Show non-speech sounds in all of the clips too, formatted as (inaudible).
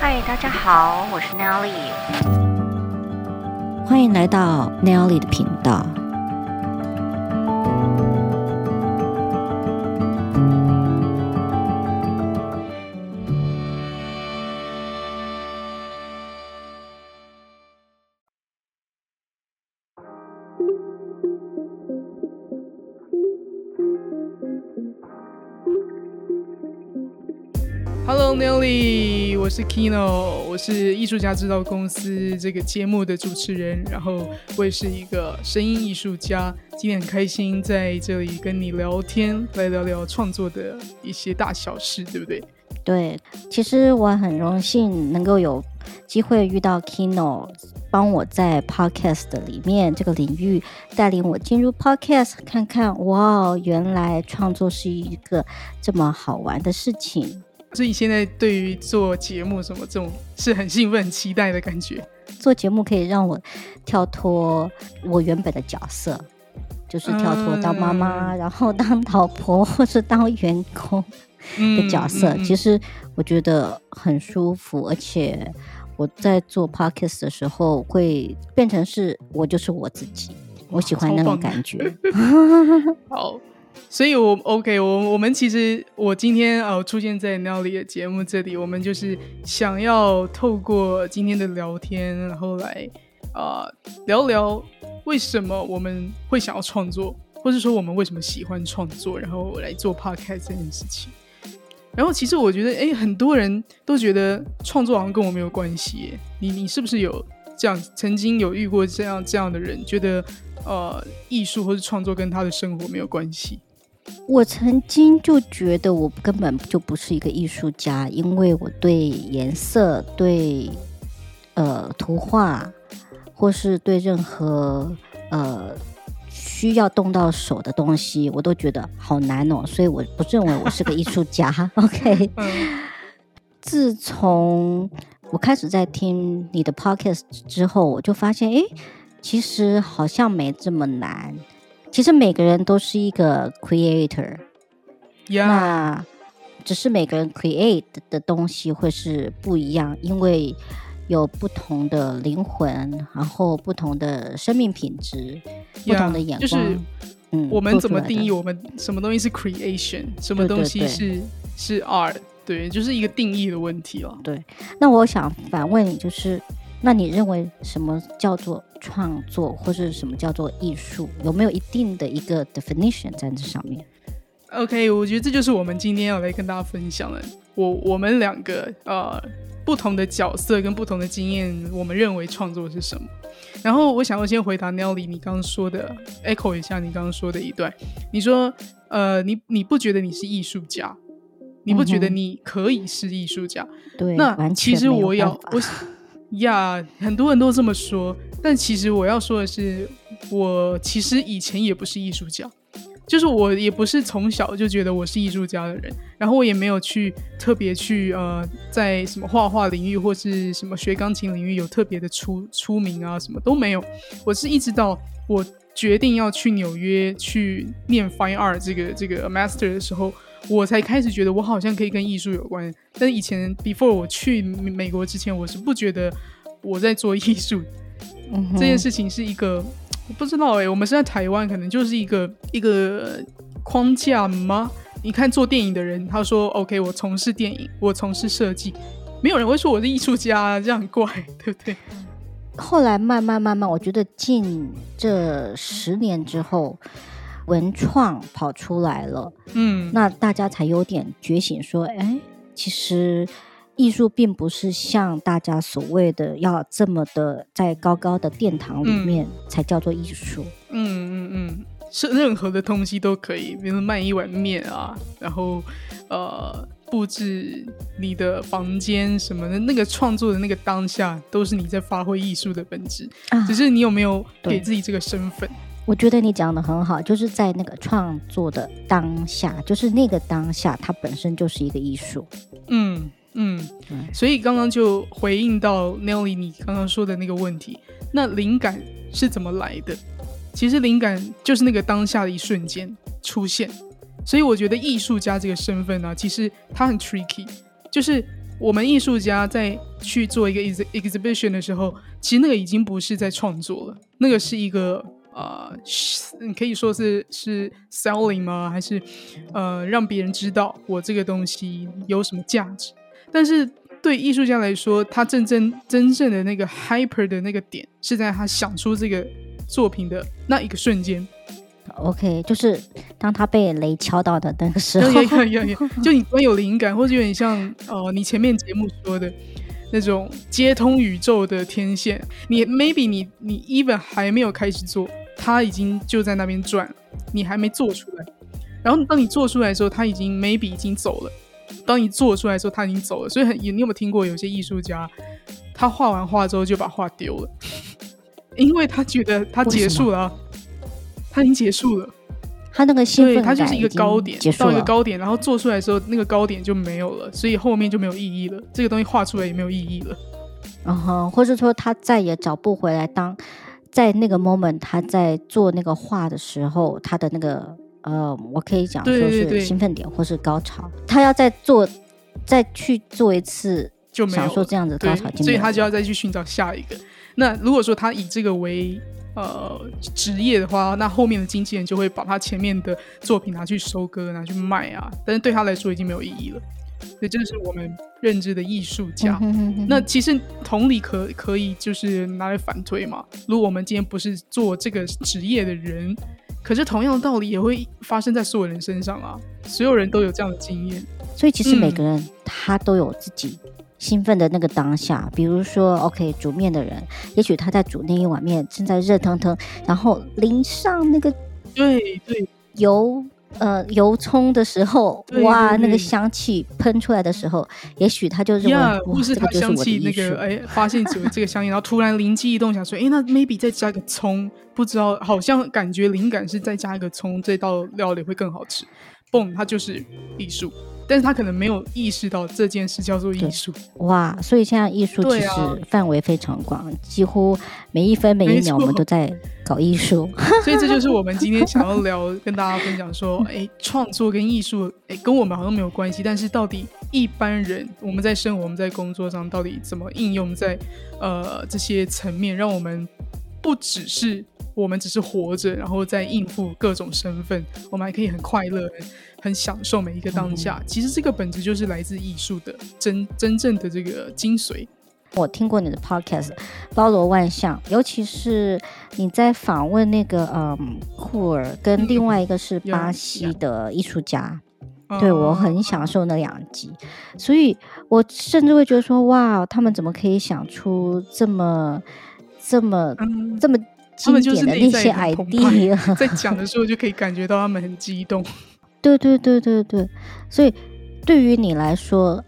嗨，大家好，我是 Nelly，欢迎来到 Nelly 的频道。我是 Kino，我是艺术家制造公司这个节目的主持人，然后我也是一个声音艺术家。今天很开心在这里跟你聊天，来聊聊创作的一些大小事，对不对？对，其实我很荣幸能够有机会遇到 Kino，帮我在 Podcast 里面这个领域带领我进入 Podcast，看看哇，原来创作是一个这么好玩的事情。所以现在对于做节目什么这种是很兴奋、很期待的感觉。做节目可以让我跳脱我原本的角色，就是跳脱当妈妈，嗯、然后当老婆或是当员工的角色。嗯嗯嗯、其实我觉得很舒服，而且我在做 podcast 的时候会变成是我就是我自己，我喜欢那种感觉。(laughs) (laughs) 好。所以我，OK，我我们其实我今天呃出现在 Nelly 的节目这里，我们就是想要透过今天的聊天，然后来啊、聊聊为什么我们会想要创作，或是说我们为什么喜欢创作，然后来做 Podcast 这件事情。然后，其实我觉得，哎，很多人都觉得创作好像跟我没有关系。你你是不是有这样曾经有遇过这样这样的人，觉得呃艺术或是创作跟他的生活没有关系？我曾经就觉得我根本就不是一个艺术家，因为我对颜色、对呃图画，或是对任何呃需要动到手的东西，我都觉得好难哦，所以我不认为我是个艺术家。(laughs) OK，自从我开始在听你的 Podcast 之后，我就发现，哎，其实好像没这么难。其实每个人都是一个 creator，Yeah. 那只是每个人 create 的东西会是不一样，因为有不同的灵魂，然后不同的生命品质.不同的眼光。就是，嗯，我们怎么定义我们什么东西是 creation，什么东西是是 art？对，就是一个定义的问题了。对，那我想反问你，就是。那你认为什么叫做创作，或是什么叫做艺术？有没有一定的一个 definition 在这上面？OK，我觉得这就是我们今天要来跟大家分享的。我我们两个呃不同的角色跟不同的经验，我们认为创作是什么？然后我想要先回答 Nelly 你刚刚说的，echo 一下你刚刚说的一段。你说呃你你不觉得你是艺术家？你不觉得你可以是艺术家？对，那其实我要我。呀很多人都这么说，但其实我要说的是，我其实以前也不是艺术家，就是我也不是从小就觉得我是艺术家的人，然后我也没有去特别去呃，在什么画画领域或是什么学钢琴领域有特别的出出名啊，什么都没有。我是一直到我决定要去纽约去念 Fine Art 这个这个 Master 的时候。我才开始觉得我好像可以跟艺术有关，但是以前 before 我去美国之前，我是不觉得我在做艺术。嗯、这件事情是一个我不知道哎、欸，我们是在台湾，可能就是一个一个框架吗？你看做电影的人，他说 OK，我从事电影，我从事设计，没有人会说我是艺术家，这样很怪，对不对？后来慢慢慢慢，我觉得近这十年之后。文创跑出来了，嗯，那大家才有点觉醒，说，哎，其实艺术并不是像大家所谓的要这么的在高高的殿堂里面才叫做艺术。嗯嗯嗯，是任何的东西都可以，比如卖一碗面啊，然后呃布置你的房间什么的，那个创作的那个当下都是你在发挥艺术的本质，啊，只是你有没有给自己这个身份。我觉得你讲的很好，就是在那个创作的当下，就是那个当下，它本身就是一个艺术。嗯嗯，嗯，所以刚刚就回应到 Nelly 你刚刚说的那个问题，那灵感是怎么来的？其实灵感就是那个当下的一瞬间出现。所以我觉得艺术家这个身份呢、啊，其实它很 tricky，就是我们艺术家在去做一个 ex exhibition 的时候，其实那个已经不是在创作了，那个是一个呃，你可以说是是 selling 吗？还是呃让别人知道我这个东西有什么价值？但是对艺术家来说，他真正真正的那个 hyper 的那个点，是在他想出这个作品的那一个瞬间。OK，就是当他被雷敲到的那个时候，有有有，(laughs) 就你突然有灵感，或者有点像呃，你前面节目说的那种接通宇宙的天线。你 maybe 你你 even 还没有开始做，他已经就在那边转，你还没做出来。然后当你做出来的时候，他已经 maybe 已经走了。当你做出来的时候，他已经走了。所以很，你有没有听过有些艺术家，他画完画之后就把画丢了，(laughs) 因为他觉得他结束了。他已经结束了，他那个兴奋感，他就是一个高点，到一个高点，然后做出来的时候，那个高点就没有了，所以后面就没有意义了。这个东西画出来也没有意义了。嗯哼，或者说他再也找不回来。当在那个 moment 他在做那个画的时候，他的那个呃，我可以讲说是兴奋点或是高潮，对对对，他要再做再去做一次，就没有想说这样子高潮，所以他就要再去寻找下一个。那如果说他以这个为呃，职业的话，那后面的经纪人就会把他前面的作品拿去收割，拿去卖啊。但是对他来说已经没有意义了。所以这是我们认知的艺术家。那其实同理可可以就是拿来反推嘛。如果我们今天不是做这个职业的人，可是同样的道理也会发生在所有人身上啊。所有人都有这样的经验。所以其实每个人他都有自己。兴奋的那个当下，比如说，OK，煮面的人，也许他在煮那一碗面，正在热腾腾，然后淋上那个对对油呃油葱的时候，对对对。哇，那个香气喷出来的时候，也许他就认为，yeah, 不是他香气那个哎，发现只有这个香烟，然后突然灵机一动，想说，哎，那 maybe 再加个葱，不知道，好像感觉灵感是再加一个葱，这道料理会更好吃，嘣，它就是艺术。但是他可能没有意识到这件事叫做艺术哇，所以现在艺术其实范围非常广，啊、几乎每一分每一秒我们都在搞艺术，(laughs) 所以这就是我们今天想要聊，跟大家分享说，哎，创作跟艺术，哎，跟我们好像没有关系，但是到底一般人我们在生活、我们在工作上到底怎么应用在呃这些层面，让我们不只是我们只是活着，然后在应付各种身份，我们还可以很快乐。很享受每一个当下，嗯、其实这个本质就是来自艺术的真真正的这个精髓。我听过你的 podcast，包罗万象，尤其是你在访问那个嗯库尔跟另外一个是巴西的艺术家，嗯、对、嗯、我很享受那两集，所以我甚至会觉得说哇，他们怎么可以想出这么这么、嗯、这么经典的那些 idea？(laughs) 在讲的时候就可以感觉到他们很激动。(laughs) 对对对对对，所以对于你来说，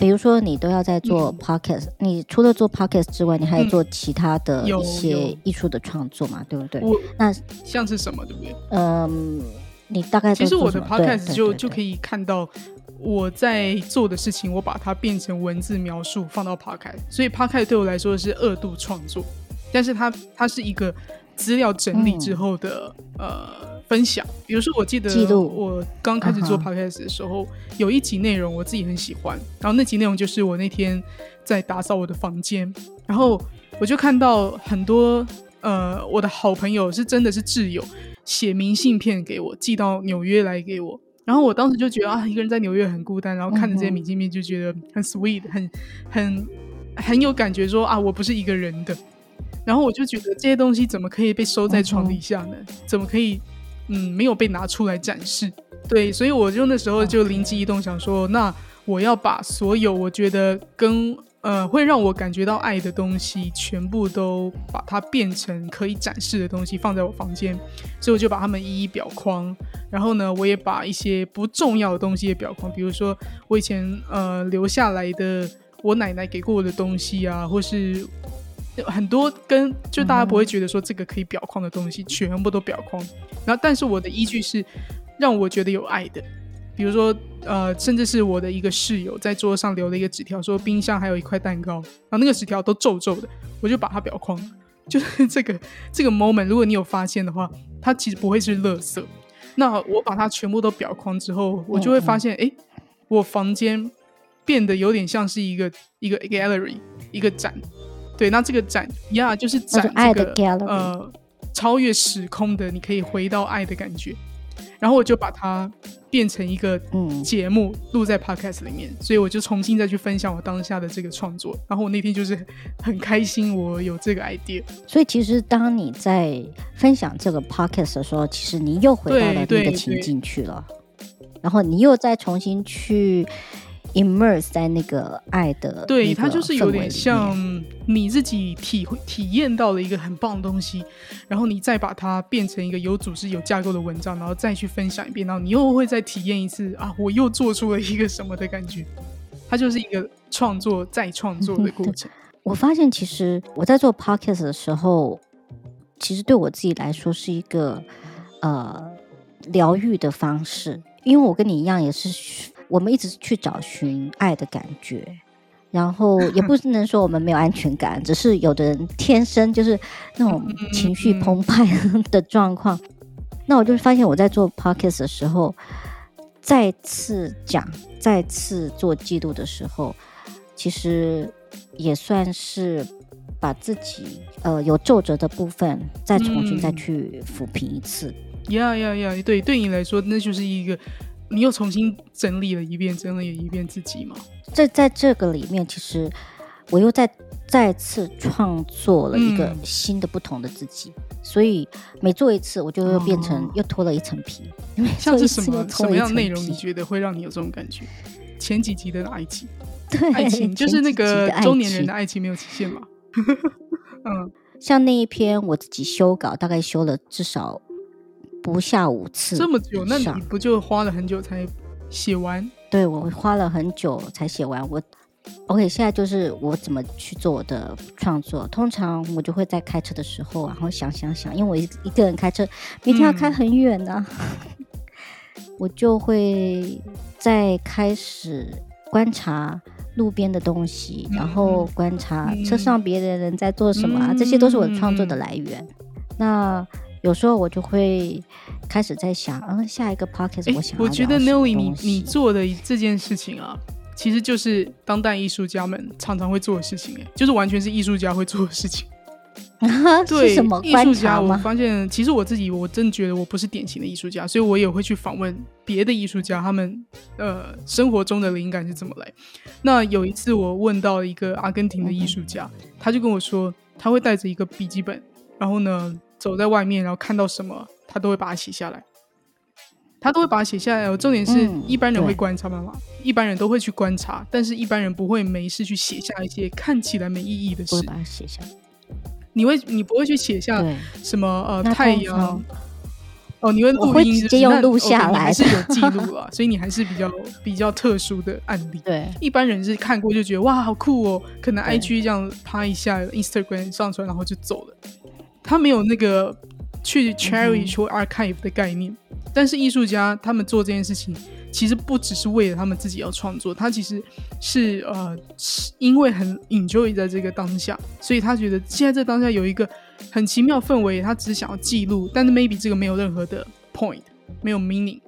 比如说你都要在做 podcast，嗯，你除了做 podcast 之外，你还要做其他的一些艺术的创作嘛，对不对？那像是什么，对不对？嗯，你大概其实我的 podcast 就就可以看到我在做的事情，我把它变成文字描述放到 podcast，所以 podcast 对我来说是二度创作，但是它它是一个资料整理之后的，嗯、呃。分享，比如说，我记得我刚开始做 podcast 的时候，有一集内容我自己很喜欢，然后那集内容就是我那天在打扫我的房间，然后我就看到很多呃我的好朋友是真的是挚友写明信片给我，寄到纽约来给我，然后我当时就觉得啊，一个人在纽约很孤单，然后看着这些明信片就觉得很 sweet，很很很有感觉说，说啊我不是一个人的，然后我就觉得这些东西怎么可以被收在床底下呢？怎么可以？嗯，没有被拿出来展示，对，所以我就那时候就灵机一动，想说，那我要把所有我觉得跟呃会让我感觉到爱的东西，全部都把它变成可以展示的东西，放在我房间，所以我就把它们一一裱框，然后呢，我也把一些不重要的东西也裱框，比如说我以前呃留下来的我奶奶给过我的东西啊，或是。很多跟就大家不会觉得说这个可以裱框的东西，全部都裱框。然后，但是我的依据是让我觉得有爱的，比如说呃，甚至是我的一个室友在桌上留了一个纸条，说冰箱还有一块蛋糕，然后那个纸条都皱皱的，我就把它裱框。(laughs) 就是这个这个 moment，如果你有发现的话，它其实不会是垃圾。那我把它全部都裱框之后，我就会发现，哎、嗯嗯，我房间变得有点像是一个一个 gallery，一个展。对，那这个展呀，就是展这个爱的 gallery，呃，超越时空的，你可以回到爱的感觉。然后我就把它变成一个节目，录在 podcast 里面，所以我就重新再去分享我当下的这个创作。然后我那天就是很开心，我有这个 idea。所以其实当你在分享这个 podcast 的时候，其实你又回到了那个情境去了，然后你又再重新去。Immerse 在那个爱的，对，它就是有点像你自己体会体验到了一个很棒的东西，然后你再把它变成一个有组织、有架构的文章，然后再去分享一遍，然后你又会再体验一次啊，我又做出了一个什么的感觉，它就是一个创作再创作的过程。(laughs) 我发现其实我在做 podcast 的时候，其实对我自己来说是一个呃疗愈的方式，因为我跟你一样也是。我们一直去找寻爱的感觉，然后也不能说我们没有安全感，只是有的人天生就是那种情绪澎湃的状况。那我就发现我在做 podcast 的时候，再次讲、再次做记录的时候，其实也算是把自己呃有皱褶的部分再重新再去抚平一次。呀呀呀！对，对你来说那就是一个。你又重新整理了一遍，整理了一遍自己吗？这在这个里面，其实我又再再次创作了一个新的、不同的自己。嗯、所以每做一次，我就又变成又脱了一层皮。哦、像是什么什么样内容？你觉得会让你有这种感觉？前几集的哪一集？对，爱情就是那个中年人的爱情没有期限嘛？(laughs) 嗯，像那一篇我自己修稿，大概修了至少。不下五次，这么久，那你不就花了很久才写完？对，我花了很久才写完。我 OK，现在就是我怎么去做我的创作。通常我就会在开车的时候，然后想想想，因为我一一个人开车，明天要开很远呢、啊，嗯、(laughs) 我就会在开始观察路边的东西，然后观察车上别的人在做什么啊，嗯、这些都是我创作的来源。嗯、那有时候我就会开始在想，嗯，下一个 podcast 我想要。我觉得 Nelly，你你做的这件事情啊，其实就是当代艺术家们常常会做的事情，哎，就是完全是艺术家会做的事情。(laughs) 对，什么艺术家？我发现，其实我自己我真的觉得我不是典型的艺术家，所以我也会去访问别的艺术家，他们呃生活中的灵感是怎么来。那有一次我问到一个阿根廷的艺术家，嗯、他就跟我说，他会带着一个笔记本，然后呢，走在外面，然后看到什么，他都会把它写下来。他都会把它写下来。重点是一般人会观察嘛，嗯、一般人都会去观察，但是一般人不会没事去写下一些看起来没意义的事。会把它写下。你会，你不会去写下什么呃太阳？哦，你会录音，直接用录下来，还是有记录啊？(laughs) 所以你还是比较比较特殊的案例。对，一般人是看过就觉得哇好酷哦，可能 IG 这样拍一下，Instagram 上传然后就走了。他没有那个去 cherish 或 archive 的概念，嗯、但是艺术家他们做这件事情，其实不只是为了他们自己要创作，他其实是呃，因为很 enjoy 在这个当下，所以他觉得现在这当下有一个很奇妙氛围，他只是想要记录，但是 maybe 这个没有任何的 point，没有 meaning，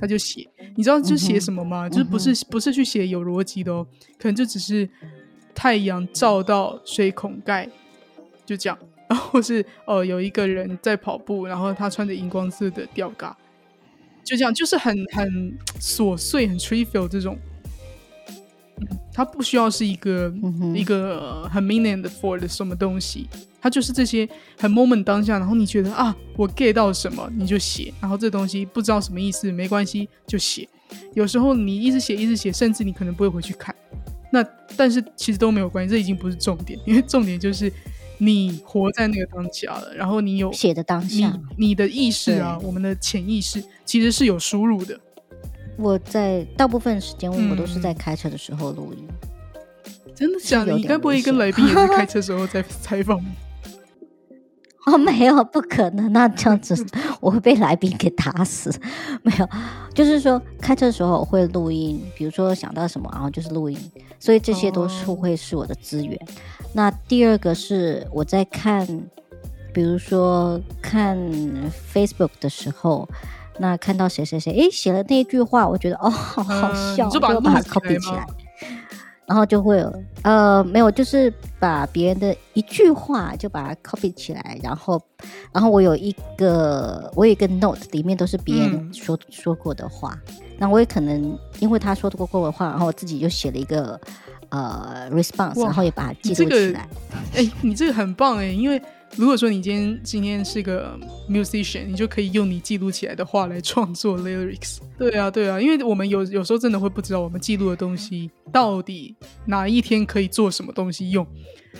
他就写，你知道就写什么吗？嗯、就是不是不是去写有逻辑的哦，可能就只是太阳照到水孔盖，就这样。然后是呃有一个人在跑步，然后他穿着荧光色的吊嘎，就这样，就是很很琐碎、很 trivial 这种，他不需要是一个、嗯、一个很 meaning for 的什么东西，他就是这些很 moment 当下，然后你觉得啊，我 get 到什么你就写，然后这东西不知道什么意思没关系就写，有时候你一直写一直写，甚至你可能不会回去看，那但是其实都没有关系，这已经不是重点，因为重点就是。你活在那个当下了，然后你有写的当下，你你的意识啊，我们的潜意识其实是有输入的。我在大部分时间我都是在开车的时候录音，嗯、真的假的？你该不会跟来宾也是开车时候在采访？(laughs) 哦，没有，不可能，那这样子我会被来宾给打死。没有，就是说开车的时候会录音，比如说想到什么，然后就是录音，所以这些都是会是我的资源。哦那第二个是我在看，比如说看 Facebook 的时候，那看到谁谁谁诶写了那一句话，我觉得哦好好笑，嗯、就把它 copy 起来。然后就会有呃没有，就是把别人的一句话就把它 copy 起来，然后然后我有一个我有一个 note 里面都是别人说、嗯、说过的话，那我也可能因为他说过过的话，然后我自己就写了一个呃 response，然后也把它记录起来。哎、这个，你这个很棒哎，因为。如果说你今天今天是个 musician，你就可以用你记录起来的话来创作 lyrics。对啊，对啊，因为我们有有时候真的会不知道我们记录的东西到底哪一天可以做什么东西用。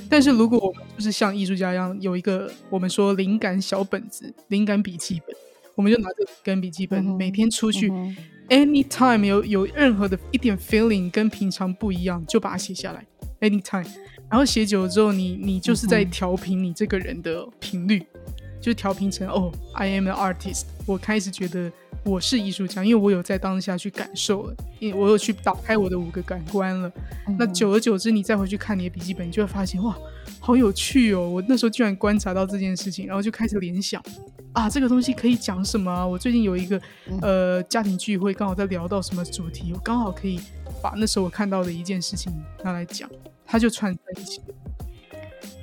但是如果我们就是像艺术家一样有一个我们说灵感小本子、灵感笔记本，我们就拿这个灵感笔记本每天出去、嗯、，anytime 有有任何的一点 feeling 跟平常不一样，就把它写下来，anytime。然后写久了之后，你你就是在调频你这个人的频率，嗯、就调频成哦，I am an artist。我开始觉得我是艺术家，因为我有在当下去感受了，因为我有去打开我的五个感官了。嗯、那久而久之，你再回去看你的笔记本，你就会发现哇，好有趣哦！我那时候居然观察到这件事情，然后就开始联想啊，这个东西可以讲什么啊？我最近有一个呃家庭聚会，刚好在聊到什么主题，我刚好可以把那时候我看到的一件事情拿来讲。它就串在一起，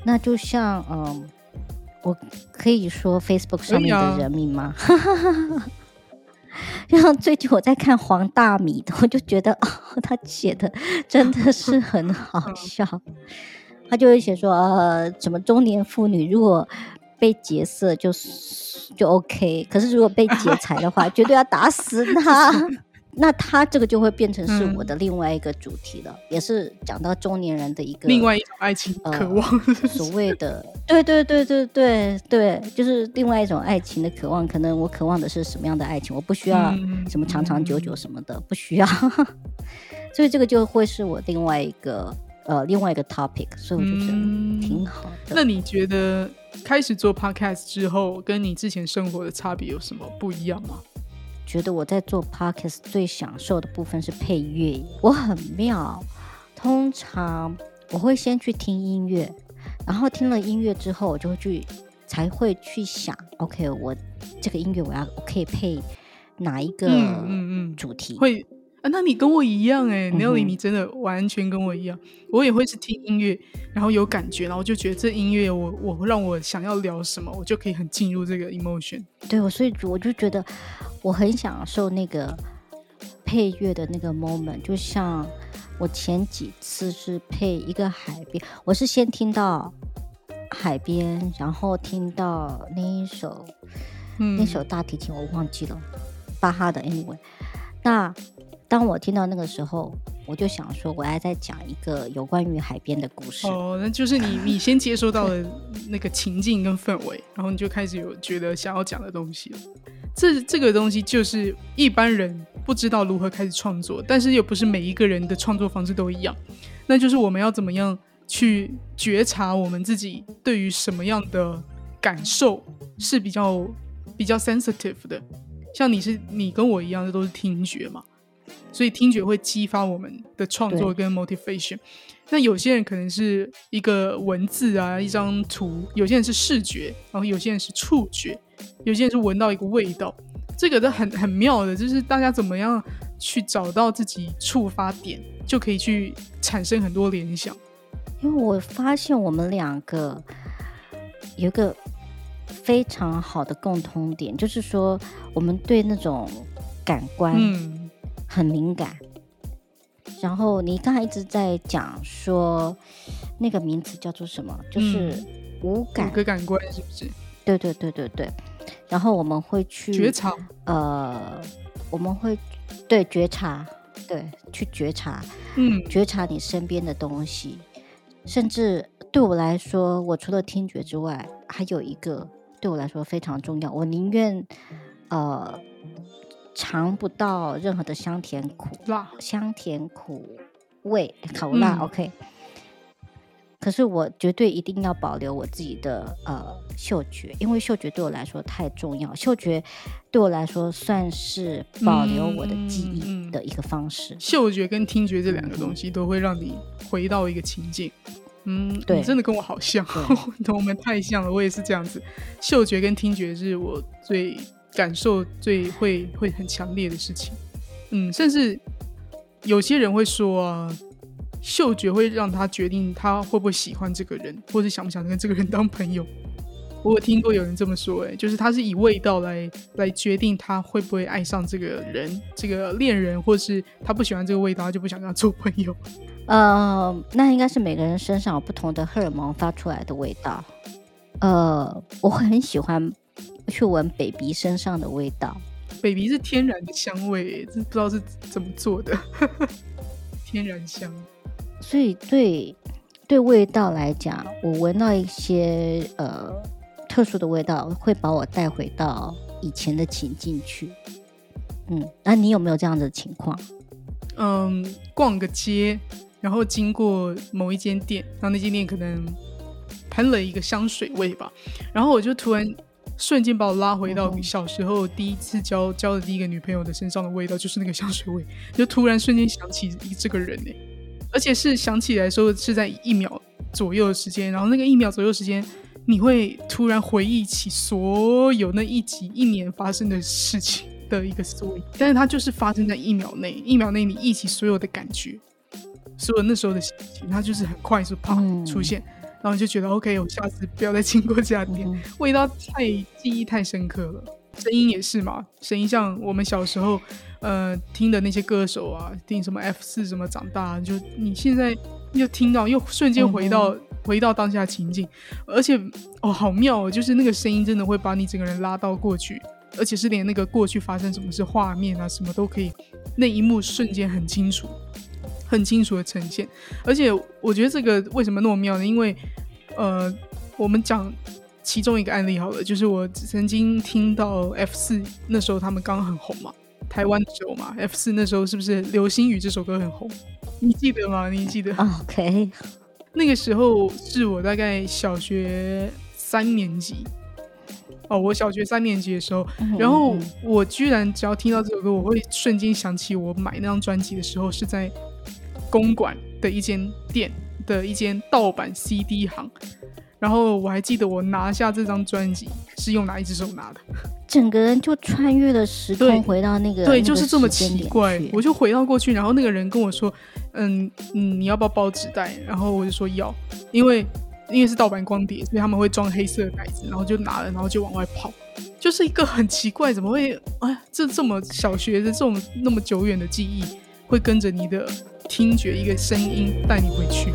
那就像嗯，我可以说 Facebook 上面的人名吗？(laughs) 就像最近我在看黄大米的，我就觉得 (laughs) 哦，他写的真的是很好笑。他就会写说呃，什么中年妇女如果被劫色就就 OK，可是如果被劫财的话，绝对要打死他。(laughs) 那他这个就会变成是我的另外一个主题了，嗯、也是讲到中年人的一个另外一种爱情渴望，呃、所谓的 (laughs) 对对对对对对，就是另外一种爱情的渴望。可能我渴望的是什么样的爱情？我不需要什么长长久久什么的，嗯、不需要。(laughs) 所以这个就会是我另外一个呃另外一个 topic，所以我就觉得挺好的。嗯、那你觉得开始做 podcast 之后，跟你之前生活的差别有什么不一样吗？觉得我在做 podcast 最享受的部分是配乐，我很妙。通常我会先去听音乐，然后听了音乐之后，我就会去才会去想，OK，我这个音乐我要我可以配哪一个主题？嗯嗯嗯、会。啊，那你跟我一样哎，Nelly，你真的完全跟我一样。我也会是听音乐，然后有感觉，然后就觉得这音乐我我让我想要聊什么，我就可以很进入这个 emotion。对，我所以我就觉得我很享受那个配乐的那个 moment。就像我前几次是配一个海边，我是先听到海边，然后听到那一首、嗯、那首大提琴，我忘记了，巴哈的 anyway，那。当我听到那个时候，我就想说，我要再讲一个有关于海边的故事。哦，那就是你你先接收到了那个情境跟氛围，然后你就开始有觉得想要讲的东西了。这这个东西就是一般人不知道如何开始创作，但是又不是每一个人的创作方式都一样。那就是我们要怎么样去觉察我们自己对于什么样的感受是比较比较 sensitive 的。像你是你跟我一样这都是听觉嘛。所以听觉会激发我们的创作跟 motivation。那有些人可能是一个文字啊，一张图；有些人是视觉，然后有些人是触觉，有些人是闻到一个味道。这个都很很妙的，就是大家怎么样去找到自己触发点，就可以去产生很多联想。因为我发现我们两个有一个非常好的共通点，就是说我们对那种感官，嗯。很敏感，然后你刚才一直在讲说那个名词叫做什么？就是五感，五个感官是不是？对对对对对。然后我们会去觉察，呃，我们会对觉察，对，去觉察，嗯，觉察你身边的东西。甚至对我来说，我除了听觉之外，还有一个对我来说非常重要，我宁愿呃。尝不到任何的香甜苦辣，香甜苦味，口辣、嗯、，OK。可是我绝对一定要保留我自己的呃嗅觉，因为嗅觉对我来说太重要。嗅觉对我来说算是保留我的记忆的一个方式。嗯嗯、嗅觉跟听觉这两个东西都会让你回到一个情境。嗯，对，真的跟我好像，对 (laughs) 我们太像了。我也是这样子，嗅觉跟听觉是我最。感受最会会很强烈的事情。嗯，甚至有些人会说啊，嗅觉会让他决定他会不会喜欢这个人，或者想不想跟这个人当朋友。(laughs) 我有听过有人这么说，哎，就是他是以味道来来决定他会不会爱上这个人，这个恋人，或是他不喜欢这个味道，他就不想跟他做朋友。(laughs) 呃，那应该是每个人身上有不同的荷尔蒙发出来的味道。呃，我很喜欢去闻 baby 身上的味道。baby 是天然的香味，这不知道是怎么做的，(laughs) 天然香。所以对对味道来讲，我闻到一些呃。特殊的味道会把我带回到以前的情境去。嗯，那你有没有这样的情况？嗯，逛个街，然后经过某一间店，然后那间店可能喷了一个香水味吧，然后我就突然瞬间把我拉回到小时候第一次交交的第一个女朋友的身上的味道，就是那个香水味，就突然瞬间想起这个人呢，而且是想起来的时候是在一秒左右的时间，然后那个一秒左右时间。你会突然回忆起所有那一集一年发生的事情的一个 story，但是它就是发生在一秒内，一秒内你忆起所有的感觉，所有那时候的心情，它就是很快速啪出现，嗯、然后就觉得 OK，我下次不要再经过这家店，嗯、味道太记忆太深刻了，声音也是嘛，声音像我们小时候呃听的那些歌手啊，听什么 F 四什么长大，就你现在又听到又瞬间回到。嗯回到当下情境，而且哦，好妙哦！就是那个声音真的会把你整个人拉到过去，而且是连那个过去发生什么事画面啊，什么都可以，那一幕瞬间很清楚，很清楚的呈现。而且我觉得这个为什么那么妙呢？因为呃，我们讲其中一个案例好了，就是我曾经听到 F 四那时候他们刚刚很红嘛，台湾的时候嘛，F 四那时候是不是《流星雨》这首歌很红？你记得吗？你记得？OK。那个时候是我大概小学三年级哦，我小学三年级的时候，然后我居然只要听到这首歌，我会瞬间想起我买那张专辑的时候是在公馆的一间店的一间盗版 CD 行，然后我还记得我拿下这张专辑是用哪一只手拿的，整个人就穿越了时空回到那个对，对，就是这么奇怪，我就回到过去，然后那个人跟我说。嗯嗯，你要不要包纸袋？然后我就说要，因为因为是盗版光碟，所以他们会装黑色的袋子，然后就拿了，然后就往外跑，就是一个很奇怪，怎么会哎，这这么小学的这种那么久远的记忆，会跟着你的听觉一个声音带你回去。